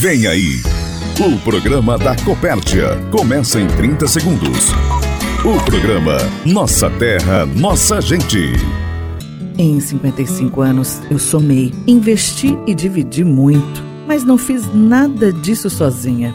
Vem aí. O programa da Copérdia começa em 30 segundos. O programa Nossa Terra, Nossa Gente. Em 55 anos, eu somei, investi e dividi muito mas não fiz nada disso sozinha.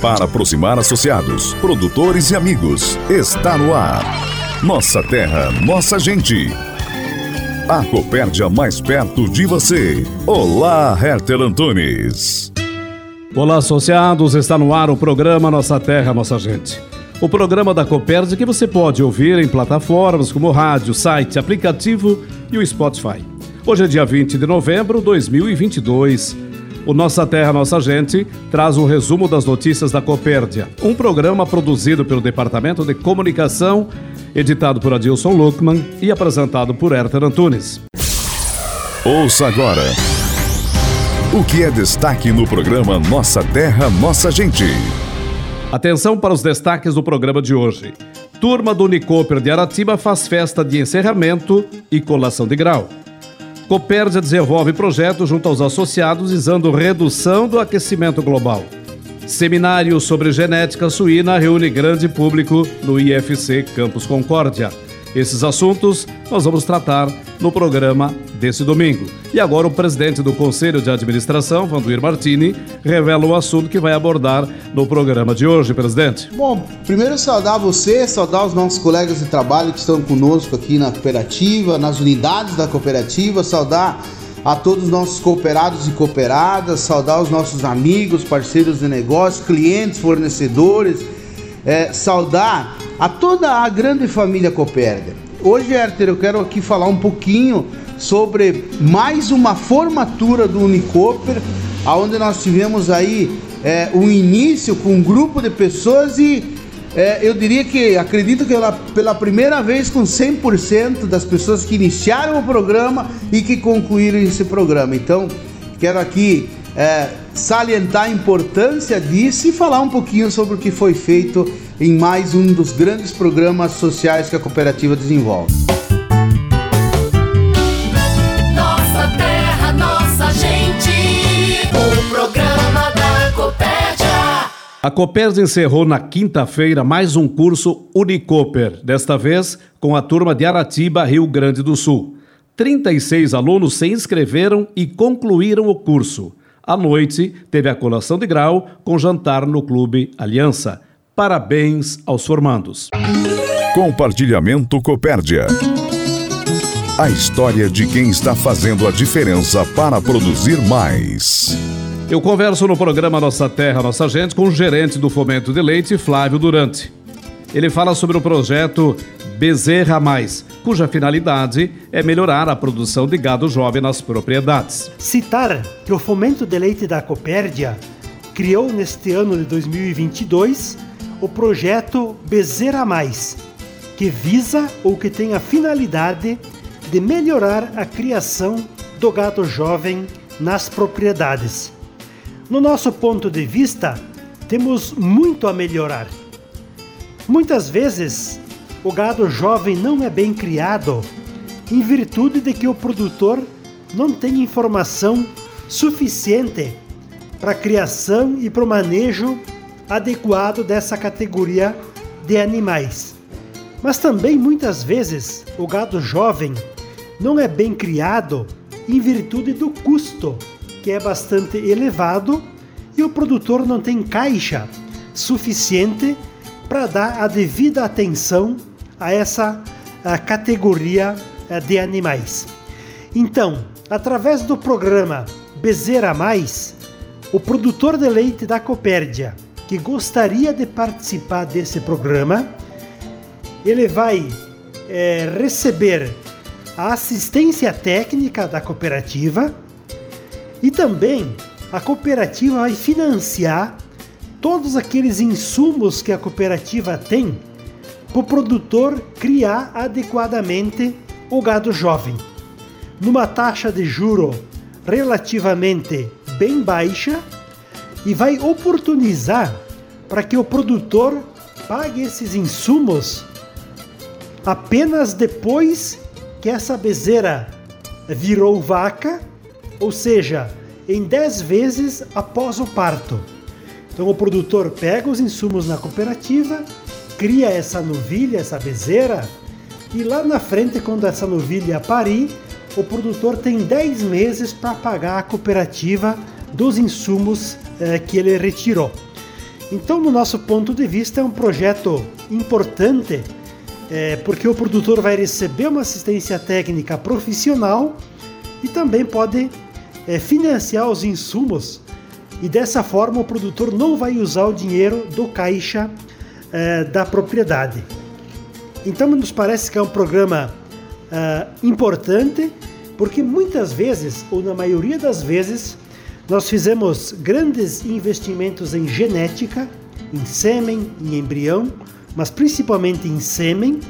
para aproximar associados, produtores e amigos. Está no ar. Nossa terra, nossa gente. A Copérdia mais perto de você. Olá, Herter Antunes. Olá, associados. Está no ar o programa Nossa Terra, Nossa Gente. O programa da Copérdia que você pode ouvir em plataformas como rádio, site, aplicativo e o Spotify. Hoje é dia 20 de novembro de 2022. O Nossa Terra, Nossa Gente traz um resumo das notícias da Copérdia, um programa produzido pelo Departamento de Comunicação, editado por Adilson Luckman e apresentado por Herter Antunes. Ouça agora o que é destaque no programa Nossa Terra, Nossa Gente. Atenção para os destaques do programa de hoje. Turma do Unicoper de Aratiba faz festa de encerramento e colação de grau. Copérdia desenvolve projetos junto aos associados visando redução do aquecimento global. Seminário sobre genética suína reúne grande público no IFC Campus Concórdia. Esses assuntos nós vamos tratar no programa desse domingo. E agora o presidente do Conselho de Administração, Vanduir Martini, revela o assunto que vai abordar no programa de hoje, presidente. Bom, primeiro saudar você, saudar os nossos colegas de trabalho que estão conosco aqui na cooperativa, nas unidades da cooperativa, saudar a todos os nossos cooperados e cooperadas, saudar os nossos amigos, parceiros de negócio, clientes, fornecedores, é, saudar a toda a grande família Copérdia. Hoje, Herter, eu quero aqui falar um pouquinho sobre mais uma formatura do Unicoper, onde nós tivemos aí é, um início com um grupo de pessoas e é, eu diria que acredito que ela, pela primeira vez com 100% das pessoas que iniciaram o programa e que concluíram esse programa. Então, quero aqui é, salientar a importância disso e falar um pouquinho sobre o que foi feito em mais um dos grandes programas sociais que a cooperativa desenvolve. Nossa terra, nossa gente, o programa da Copérdia. A Copérdia encerrou na quinta-feira mais um curso Unicoper, desta vez com a turma de Aratiba, Rio Grande do Sul. 36 alunos se inscreveram e concluíram o curso. À noite, teve a colação de grau com jantar no Clube Aliança. Parabéns aos formandos. Compartilhamento Copérdia. A história de quem está fazendo a diferença para produzir mais. Eu converso no programa Nossa Terra, Nossa Gente com o gerente do Fomento de Leite, Flávio Durante. Ele fala sobre o projeto Bezerra Mais, cuja finalidade é melhorar a produção de gado jovem nas propriedades. Citar que o Fomento de Leite da Copérdia criou neste ano de 2022 o projeto Bezerra Mais, que visa ou que tem a finalidade de melhorar a criação do gado jovem nas propriedades. No nosso ponto de vista, temos muito a melhorar. Muitas vezes, o gado jovem não é bem criado em virtude de que o produtor não tem informação suficiente para a criação e para o manejo adequado dessa categoria de animais. Mas também muitas vezes o gado jovem não é bem criado em virtude do custo, que é bastante elevado, e o produtor não tem caixa suficiente para dar a devida atenção a essa a categoria eh, de animais. Então, através do programa Bezerra Mais, o produtor de leite da Copérdia que gostaria de participar desse programa, ele vai é, receber a assistência técnica da cooperativa e também a cooperativa vai financiar todos aqueles insumos que a cooperativa tem para o produtor criar adequadamente o gado jovem, numa taxa de juro relativamente bem baixa e vai oportunizar para que o produtor pague esses insumos apenas depois que essa bezerra virou vaca, ou seja, em 10 vezes após o parto. Então o produtor pega os insumos na cooperativa, cria essa novilha, essa bezerra, e lá na frente, quando essa novilha parir, o produtor tem 10 meses para pagar a cooperativa dos insumos eh, que ele retirou. Então, no nosso ponto de vista, é um projeto importante, eh, porque o produtor vai receber uma assistência técnica profissional e também pode eh, financiar os insumos e dessa forma o produtor não vai usar o dinheiro do caixa eh, da propriedade. Então nos parece que é um programa eh, importante, porque muitas vezes, ou na maioria das vezes, nós fizemos grandes investimentos em genética, em sêmen, em embrião, mas principalmente em sêmen,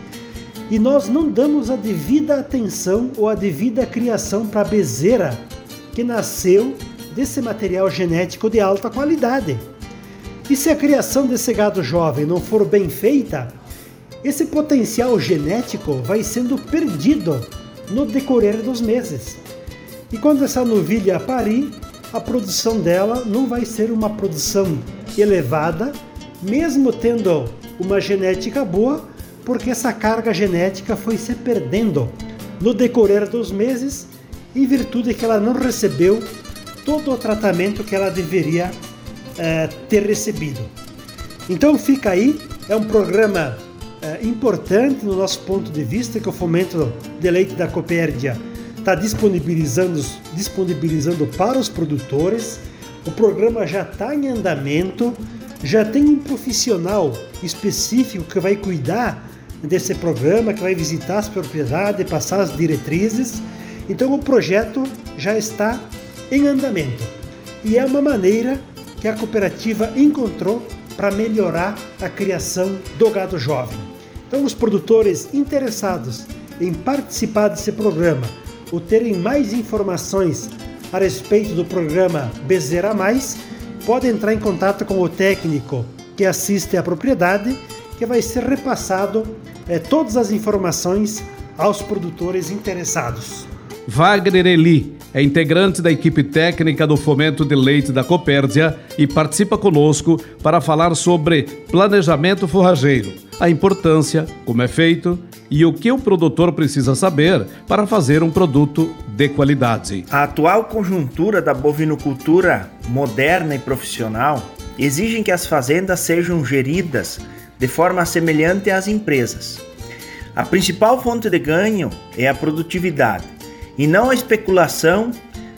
e nós não damos a devida atenção ou a devida criação para a bezerra que nasceu desse material genético de alta qualidade. E se a criação desse gado jovem não for bem feita, esse potencial genético vai sendo perdido no decorrer dos meses. E quando essa novilha parir, a produção dela não vai ser uma produção elevada, mesmo tendo uma genética boa, porque essa carga genética foi se perdendo no decorrer dos meses em virtude que ela não recebeu todo o tratamento que ela deveria é, ter recebido. Então fica aí, é um programa é, importante no nosso ponto de vista que o Fomento de Leite da Copérdia está disponibilizando, disponibilizando para os produtores. O programa já está em andamento, já tem um profissional específico que vai cuidar desse programa, que vai visitar as propriedades, passar as diretrizes. Então o projeto já está em andamento. E é uma maneira que a cooperativa encontrou para melhorar a criação do gado jovem. Então, os produtores interessados em participar desse programa ou terem mais informações a respeito do programa Bezerra Mais, podem entrar em contato com o técnico que assiste à propriedade, que vai ser repassado é, todas as informações aos produtores interessados. Wagner Eli é integrante da equipe técnica do Fomento de Leite da Copérdia e participa conosco para falar sobre planejamento forrageiro, a importância, como é feito e o que o produtor precisa saber para fazer um produto de qualidade. A atual conjuntura da bovinocultura moderna e profissional exige que as fazendas sejam geridas de forma semelhante às empresas. A principal fonte de ganho é a produtividade e não a especulação,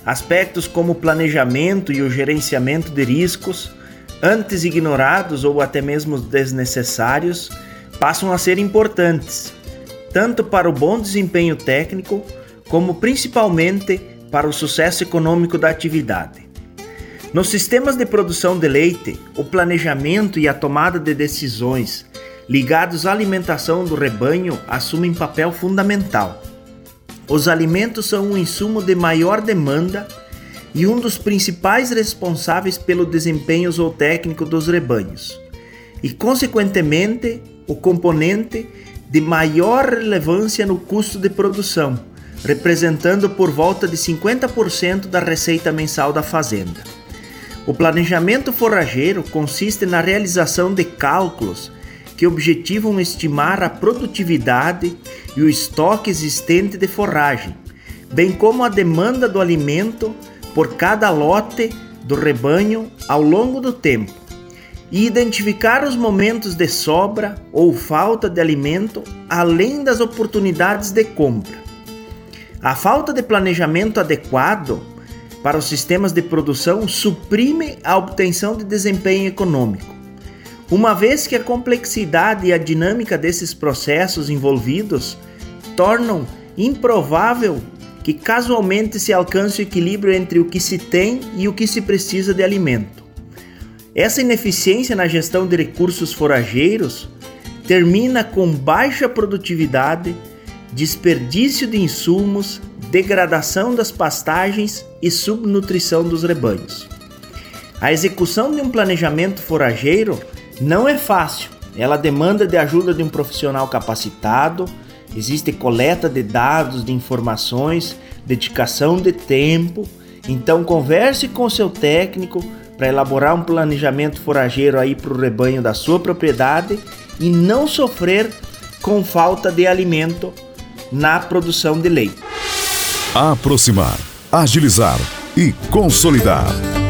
aspectos como o planejamento e o gerenciamento de riscos, antes ignorados ou até mesmo desnecessários, passam a ser importantes, tanto para o bom desempenho técnico, como principalmente para o sucesso econômico da atividade. Nos sistemas de produção de leite, o planejamento e a tomada de decisões ligados à alimentação do rebanho assumem papel fundamental. Os alimentos são um insumo de maior demanda e um dos principais responsáveis pelo desempenho zootécnico dos rebanhos, e, consequentemente, o componente de maior relevância no custo de produção, representando por volta de 50% da receita mensal da fazenda. O planejamento forrageiro consiste na realização de cálculos que objetivam estimar a produtividade e o estoque existente de forragem, bem como a demanda do alimento por cada lote do rebanho ao longo do tempo, e identificar os momentos de sobra ou falta de alimento, além das oportunidades de compra. A falta de planejamento adequado para os sistemas de produção suprime a obtenção de desempenho econômico uma vez que a complexidade e a dinâmica desses processos envolvidos tornam improvável que casualmente se alcance o equilíbrio entre o que se tem e o que se precisa de alimento. Essa ineficiência na gestão de recursos forageiros termina com baixa produtividade, desperdício de insumos, degradação das pastagens e subnutrição dos rebanhos. A execução de um planejamento forageiro não é fácil. Ela demanda de ajuda de um profissional capacitado, existe coleta de dados, de informações, dedicação de tempo. Então converse com seu técnico para elaborar um planejamento forageiro aí para o rebanho da sua propriedade e não sofrer com falta de alimento na produção de leite. Aproximar, agilizar e consolidar.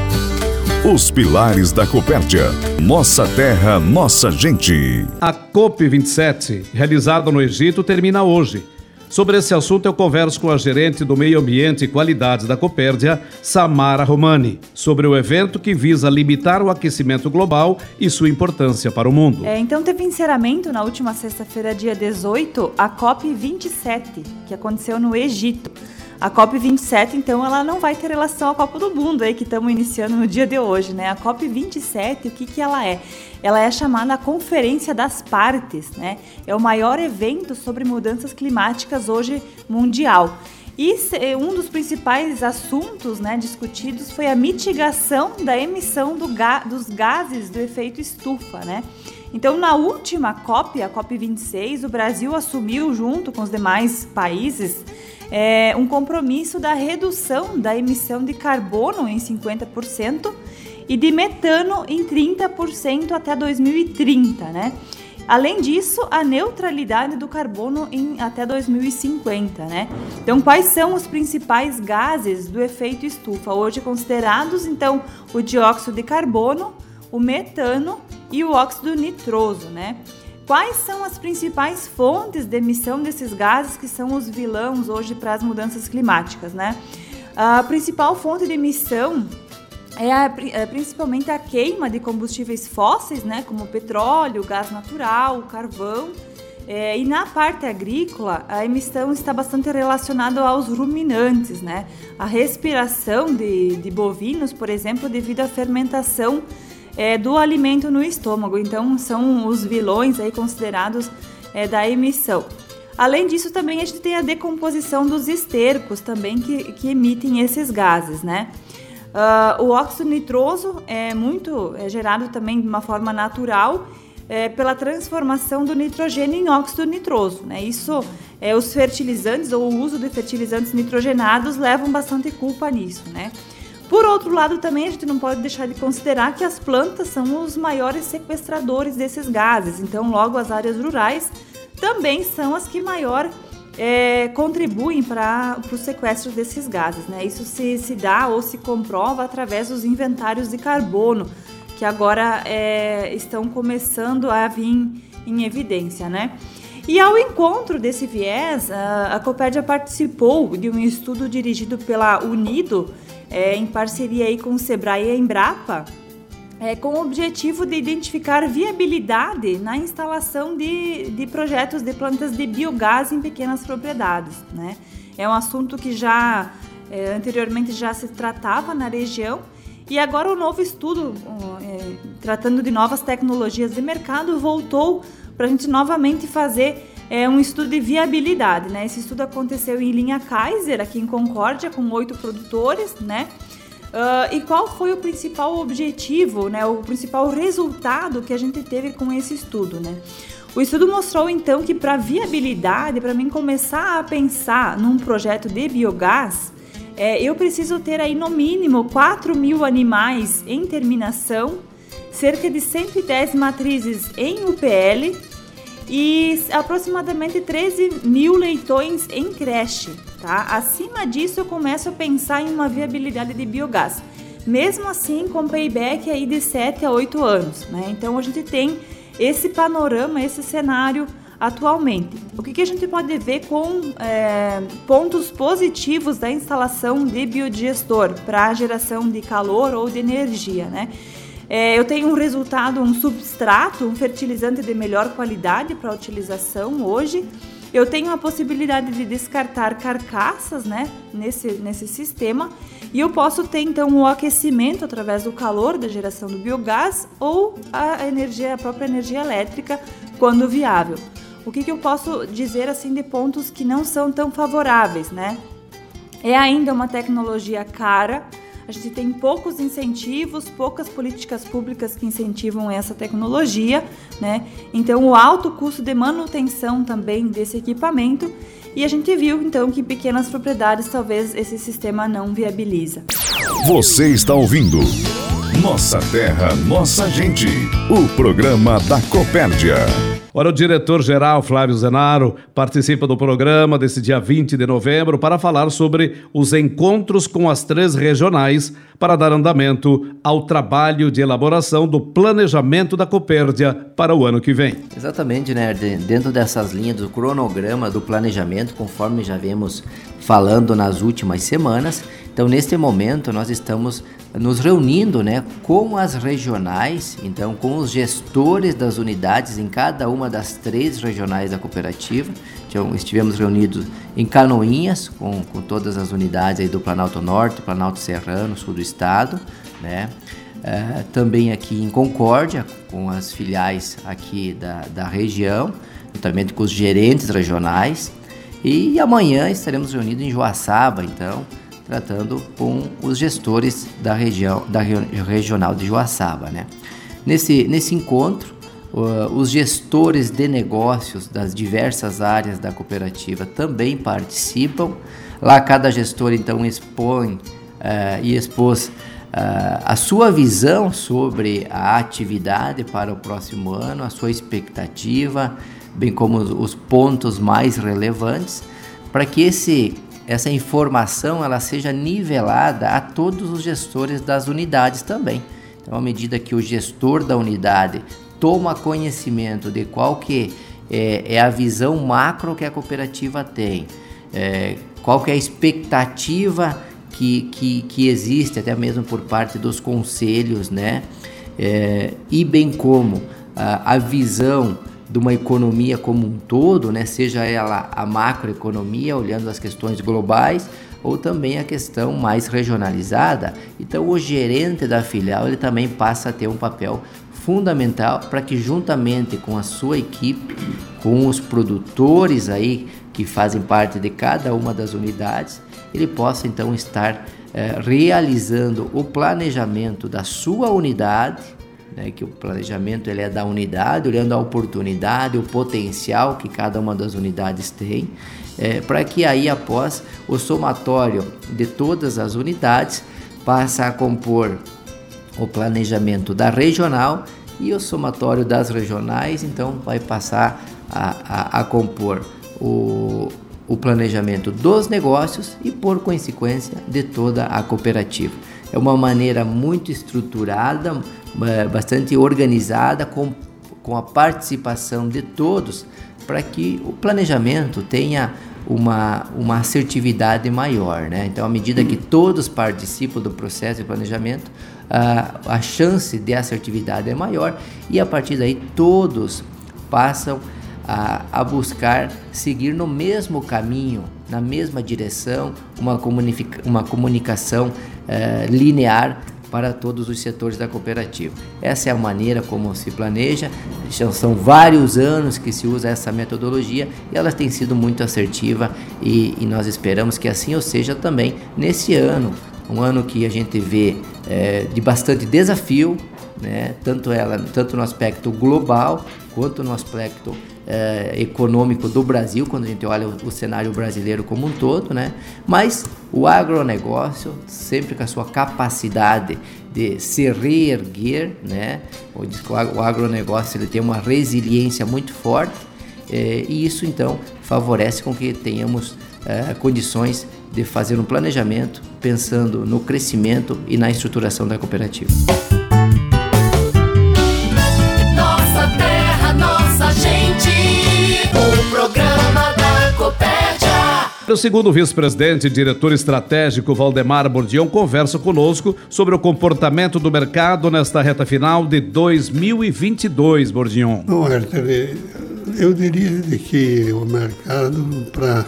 Os pilares da Copérdia. Nossa terra, nossa gente. A COP27, realizada no Egito, termina hoje. Sobre esse assunto, eu converso com a gerente do Meio Ambiente e Qualidades da Copérdia, Samara Romani, sobre o evento que visa limitar o aquecimento global e sua importância para o mundo. É, então, teve encerramento na última sexta-feira, dia 18, a COP27, que aconteceu no Egito. A COP27, então, ela não vai ter relação à Copa do Mundo aí que estamos iniciando no dia de hoje, né? A COP27, o que, que ela é? Ela é chamada Conferência das Partes, né? É o maior evento sobre mudanças climáticas hoje mundial. E um dos principais assuntos né, discutidos foi a mitigação da emissão do ga dos gases do efeito estufa, né? Então, na última COP, a COP26, o Brasil assumiu, junto com os demais países, é, um compromisso da redução da emissão de carbono em 50% e de metano em 30% até 2030, né? Além disso, a neutralidade do carbono em até 2050, né? Então, quais são os principais gases do efeito estufa hoje considerados? Então, o dióxido de carbono, o metano e o óxido nitroso, né? Quais são as principais fontes de emissão desses gases que são os vilões hoje para as mudanças climáticas, né? A principal fonte de emissão é, a, é principalmente a queima de combustíveis fósseis, né, como petróleo, gás natural, carvão. É, e na parte agrícola, a emissão está bastante relacionada aos ruminantes, né? A respiração de, de bovinos, por exemplo, devido à fermentação é, do alimento no estômago. Então, são os vilões aí considerados é, da emissão. Além disso, também a gente tem a decomposição dos estercos também que, que emitem esses gases, né? Uh, o óxido nitroso é muito é gerado também de uma forma natural é, pela transformação do nitrogênio em óxido nitroso. Né? Isso, é, os fertilizantes ou o uso de fertilizantes nitrogenados levam bastante culpa nisso, né? Por outro lado, também a gente não pode deixar de considerar que as plantas são os maiores sequestradores desses gases. Então, logo as áreas rurais também são as que maior é, contribuem para o sequestro desses gases. Né? Isso se, se dá ou se comprova através dos inventários de carbono, que agora é, estão começando a vir em evidência. Né? E ao encontro desse viés, a, Copérdia participou de um estudo dirigido pela Unido é, em parceria aí com o Sebrae e a Embrapa, é, com o objetivo de identificar viabilidade na instalação de, de projetos de plantas de biogás em pequenas propriedades. Né? É um assunto que já é, anteriormente já se tratava na região e agora o novo estudo, é, tratando de novas tecnologias de mercado, voltou para a gente novamente fazer é um estudo de viabilidade, né? Esse estudo aconteceu em linha Kaiser, aqui em Concórdia, com oito produtores, né? Uh, e qual foi o principal objetivo, né? O principal resultado que a gente teve com esse estudo, né? O estudo mostrou então que para viabilidade, para mim começar a pensar num projeto de biogás, é, eu preciso ter aí no mínimo 4 mil animais em terminação, cerca de 110 matrizes em UPL e aproximadamente 13 mil leitões em creche. Tá? Acima disso, eu começo a pensar em uma viabilidade de biogás. Mesmo assim, com payback aí de 7 a 8 anos. Né? Então, a gente tem esse panorama, esse cenário atualmente. O que, que a gente pode ver com é, pontos positivos da instalação de biodigestor para geração de calor ou de energia, né? É, eu tenho um resultado, um substrato, um fertilizante de melhor qualidade para utilização hoje. Eu tenho a possibilidade de descartar carcaças, né, nesse, nesse sistema, e eu posso ter então o aquecimento através do calor da geração do biogás ou a energia, a própria energia elétrica, quando viável. O que, que eu posso dizer assim de pontos que não são tão favoráveis, né? É ainda uma tecnologia cara, a gente tem poucos incentivos, poucas políticas públicas que incentivam essa tecnologia, né? Então, o alto custo de manutenção também desse equipamento. E a gente viu então que pequenas propriedades talvez esse sistema não viabiliza. Você está ouvindo Nossa Terra, Nossa Gente, o programa da Copérdia. Ora, o diretor-geral Flávio Zenaro participa do programa desse dia 20 de novembro para falar sobre os encontros com as três regionais para dar andamento ao trabalho de elaboração do planejamento da Copérdia para o ano que vem. Exatamente, né? Dentro dessas linhas do cronograma do planejamento, conforme já vemos falando nas últimas semanas, então, neste momento, nós estamos nos reunindo né, com as regionais, então com os gestores das unidades em cada uma das três regionais da cooperativa. Então, estivemos reunidos em Canoinhas, com, com todas as unidades aí do Planalto Norte, Planalto Serrano, sul do estado, né? É, também aqui em Concórdia, com as filiais aqui da, da região, juntamente com os gerentes regionais. E amanhã estaremos reunidos em Joaçaba, então, tratando com os gestores da região da regional de Joaçaba, né? Nesse nesse encontro, uh, os gestores de negócios das diversas áreas da cooperativa também participam. Lá cada gestor então expõe uh, e expôs uh, a sua visão sobre a atividade para o próximo ano, a sua expectativa, bem como os pontos mais relevantes, para que esse essa informação ela seja nivelada a todos os gestores das unidades também. Então, à medida que o gestor da unidade toma conhecimento de qual que é, é a visão macro que a cooperativa tem, é, qual que é a expectativa que, que, que existe até mesmo por parte dos conselhos, né? É, e bem como a, a visão de uma economia como um todo, né, seja ela a macroeconomia, olhando as questões globais, ou também a questão mais regionalizada. Então, o gerente da filial ele também passa a ter um papel fundamental para que, juntamente com a sua equipe, com os produtores aí que fazem parte de cada uma das unidades, ele possa então estar eh, realizando o planejamento da sua unidade né, que o planejamento ele é da unidade, olhando a oportunidade, o potencial que cada uma das unidades tem, é, para que aí após o somatório de todas as unidades passe a compor o planejamento da regional e o somatório das regionais, então vai passar a, a, a compor o, o planejamento dos negócios e, por consequência, de toda a cooperativa. É uma maneira muito estruturada, bastante organizada, com, com a participação de todos, para que o planejamento tenha uma, uma assertividade maior. Né? Então, à medida que todos participam do processo de planejamento, a, a chance de assertividade é maior e a partir daí todos passam a, a buscar seguir no mesmo caminho, na mesma direção, uma, comunica, uma comunicação eh, linear para todos os setores da cooperativa. Essa é a maneira como se planeja, são vários anos que se usa essa metodologia e ela tem sido muito assertiva e, e nós esperamos que assim ou seja também nesse ano, um ano que a gente vê é, de bastante desafio, né? tanto, ela, tanto no aspecto global quanto no aspecto é, econômico do Brasil, quando a gente olha o, o, cenário brasileiro como um todo, né? Mas o agronegócio, sempre com a sua capacidade de se reerguer, né? O, o agronegócio ele tem uma resiliência muito forte é, e isso então favorece com que tenhamos é, condições de fazer um planejamento pensando no crescimento e na estruturação da cooperativa. O segundo vice-presidente e diretor estratégico Valdemar Bordião conversa conosco sobre o comportamento do mercado nesta reta final de 2022, Bordião. Bom, Herter, eu diria que o mercado, para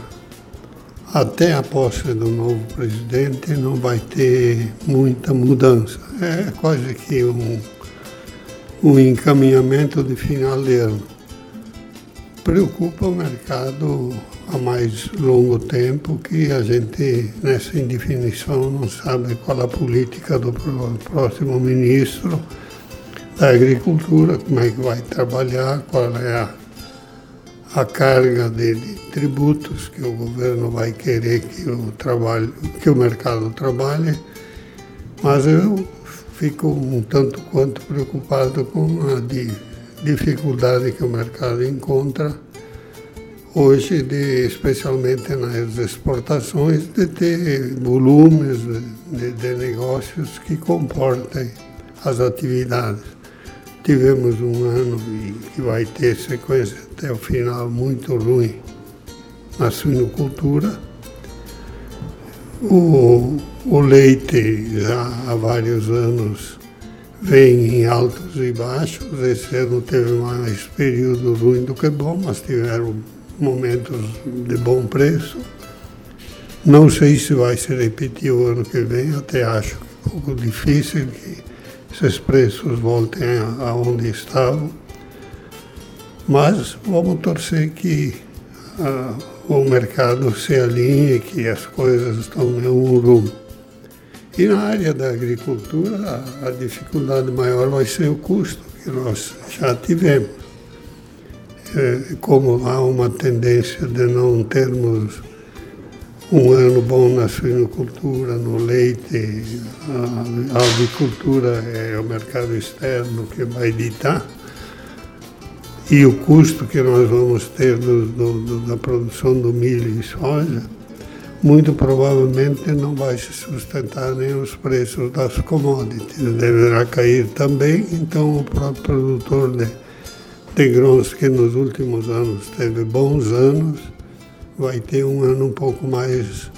até a posse do novo presidente, não vai ter muita mudança. É quase que um, um encaminhamento de final de ano. Preocupa o mercado há mais longo tempo que a gente, nessa indefinição, não sabe qual a política do próximo ministro da Agricultura, como é que vai trabalhar, qual é a a carga de, de, tributos que o governo vai querer que o trabalho, que o mercado trabalhe, mas eu fico um tanto quanto preocupado com a de, dificuldade que o mercado encontra hoje, de, especialmente nas exportações, de ter volumes de, de negócios que comportem as atividades. Tivemos um ano que vai ter sequência até o final muito ruim na suinocultura. O, o leite já há vários anos vem em altos e baixos. Esse ano teve mais período ruim do que bom, mas tiveram momentos de bom preço. Não sei se vai se repetir o ano que vem, até acho um pouco difícil que esses preços voltem aonde estavam. Mas vamos torcer que uh, o mercado se alinhe, que as coisas estão em um rumo. E na área da agricultura, a, dificuldade maior vai ser o custo, que nós já tivemos. É, como há uma tendência de não termos um ano bom na suinocultura, no leite, a, avicultura é o mercado externo que vai ditar, e o custo que nós vamos ter do, do, da produção do milho e soja, muito provavelmente não vai se sustentar nem os preços das commodities, deverá cair também, então o próprio produtor de, de grãos que nos últimos anos teve bons anos, vai ter um ano um pouco mais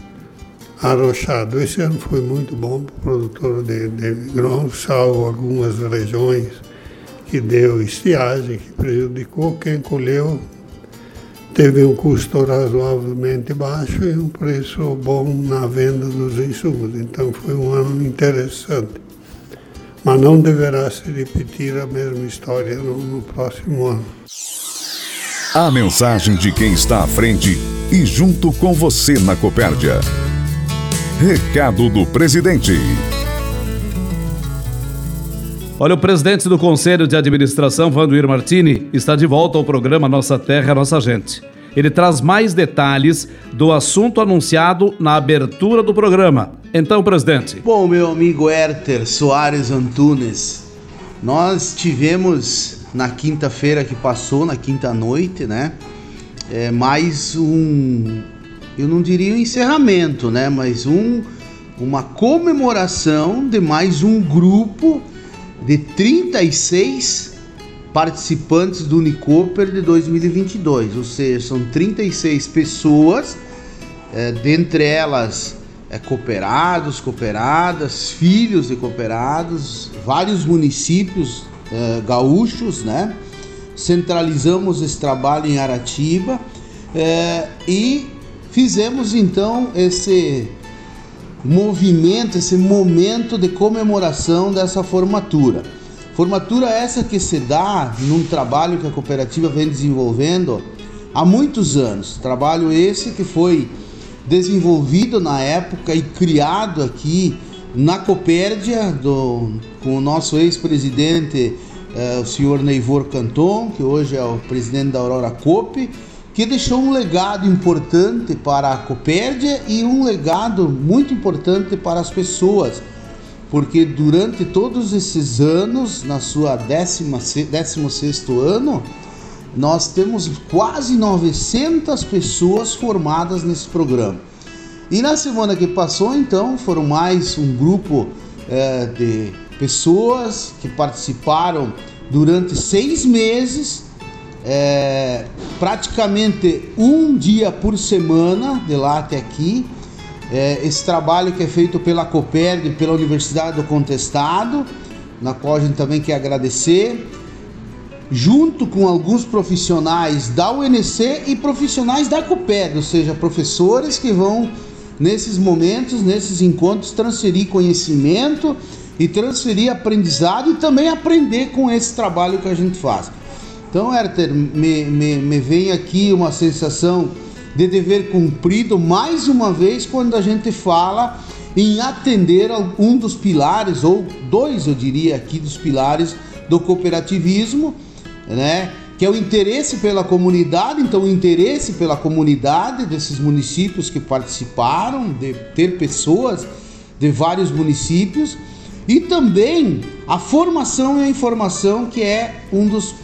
arrochado. Esse ano foi muito bom para o produtor de, de grãos, salvo algumas regiões que deu estiagem, que prejudicou. Quem colheu teve um custo razoavelmente baixo e um preço bom na venda dos insumos. Então foi um ano interessante. Mas não deverá se repetir a mesma história no, no próximo ano. A mensagem de quem está à frente e junto com você na Copérdia. Recado do presidente. Olha, o presidente do Conselho de Administração, Vanduir Martini, está de volta ao programa Nossa Terra, Nossa Gente. Ele traz mais detalhes do assunto anunciado na abertura do programa. Então, presidente. Bom, meu amigo Herter Soares Antunes, nós tivemos na quinta-feira que passou, na quinta noite, né? É mais um, eu não diria um encerramento, né? Mas um, uma comemoração de mais um grupo de 36 participantes do Unicoper de 2022, ou seja, são 36 pessoas, é, dentre elas é, cooperados, cooperadas, filhos de cooperados, vários municípios eh, gaúchos, né? Centralizamos esse trabalho em Aratiba eh, e fizemos então esse movimento, esse momento de comemoração dessa formatura. Formatura essa que se dá num trabalho que a cooperativa vem desenvolvendo há muitos anos. Trabalho esse que foi desenvolvido na época e criado aqui na Copérdia, do, com o nosso ex-presidente, eh, o senhor Neivor Canton, que hoje é o presidente da Aurora Cope, que deixou um legado importante para a Copérdia e um legado muito importante para as pessoas, porque durante todos esses anos, na sua 16 ano, nós temos quase 900 pessoas formadas nesse programa. E na semana que passou, então, foram mais um grupo é, de pessoas que participaram durante seis meses, é, praticamente um dia por semana, de lá até aqui. É, esse trabalho que é feito pela Copérdia e pela Universidade do Contestado, na qual a gente também quer agradecer. junto com alguns profissionais da UNC e profissionais da COPED, ou seja, professores que vão nesses momentos, nesses encontros, transferir conhecimento e transferir aprendizado e também aprender com esse trabalho que a gente faz. Então, Herter, me, me, me vem aqui uma sensação de dever cumprido mais uma vez quando a gente fala em atender um dos pilares, ou dois, eu diria aqui, dos pilares do cooperativismo, né? que é o interesse pela comunidade, então o interesse pela comunidade desses municípios que participaram, de ter pessoas de vários municípios, e também a formação e a informação, que é um dos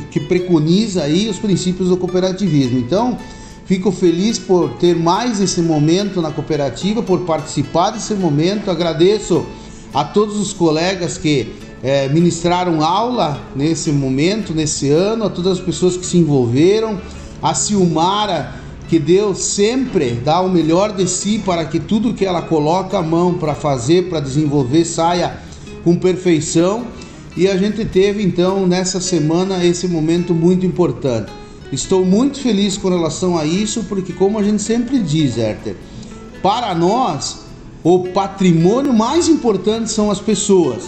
que preconiza aí os princípios do cooperativismo. Então, fico feliz por ter mais esse momento na cooperativa, por participar desse momento. Agradeço a todos os colegas que é, ministraram aula nesse momento, nesse ano, a todas as pessoas que se envolveram, a Silmara, que Deus sempre dá o melhor de si para que tudo que ela coloca a mão para fazer, para desenvolver, saia com perfeição. E a gente teve então nessa semana esse momento muito importante. Estou muito feliz com relação a isso, porque, como a gente sempre diz, Herter, para nós o patrimônio mais importante são as pessoas.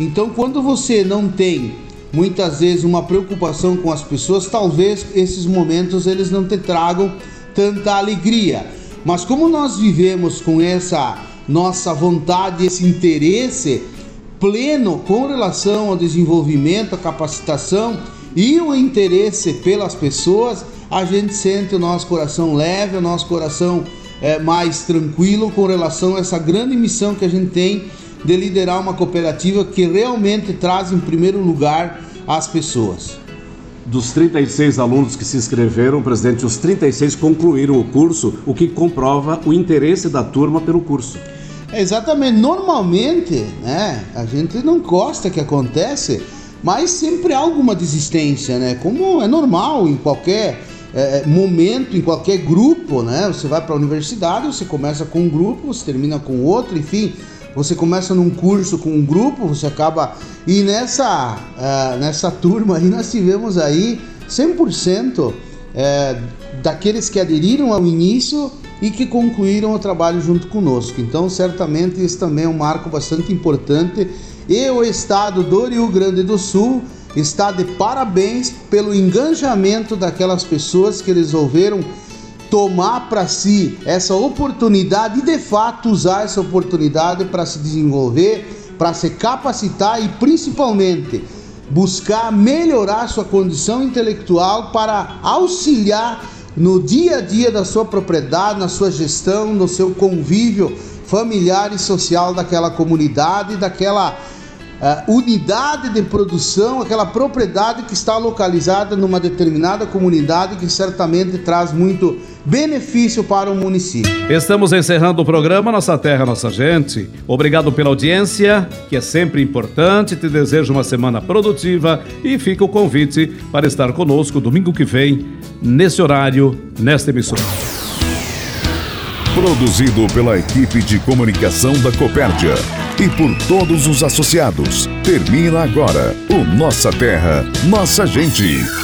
Então, quando você não tem muitas vezes uma preocupação com as pessoas, talvez esses momentos eles não te tragam tanta alegria. Mas como nós vivemos com essa nossa vontade, esse interesse pleno com relação ao desenvolvimento, à capacitação e o interesse pelas pessoas, a gente sente o nosso coração leve, o nosso coração é, mais tranquilo com relação a essa grande missão que a gente tem de liderar uma cooperativa que realmente traz em primeiro lugar as pessoas. Dos 36 alunos que se inscreveram, presidente, os 36 concluíram o curso, o que comprova o interesse da turma pelo curso. É exatamente. Normalmente, né, a gente não gosta que acontece, mas sempre há alguma desistência, né? Como é normal em qualquer é, momento, em qualquer grupo, né? Você vai para a universidade, você começa com um grupo, você termina com outro, enfim você começa num curso com um grupo, você acaba. E nessa, uh, nessa turma aí nós tivemos aí 100% uh, é, daqueles que aderiram ao início e que concluíram o trabalho junto conosco. Então, certamente, esse também é um marco bastante importante. E o estado do Rio Grande do Sul está de parabéns pelo engajamento daquelas pessoas que resolveram tomar para si essa oportunidade e de fato usar essa oportunidade para se desenvolver, para se capacitar e principalmente buscar melhorar sua condição intelectual para auxiliar no dia a dia da sua propriedade, na sua gestão, no seu convívio familiar e social daquela comunidade, daquela uh, unidade de produção, aquela propriedade que está localizada numa determinada comunidade que certamente traz muito benefício para o município. Estamos encerrando o programa Nossa Terra, Nossa Gente. Obrigado pela audiência, que é sempre importante. Te desejo uma semana produtiva e fica o convite para estar conosco domingo que vem, nesse horário, nesta emissora. Produzido pela equipe de comunicação da Copérdia e por todos os associados. Termina agora o Nossa Terra, Nossa Gente.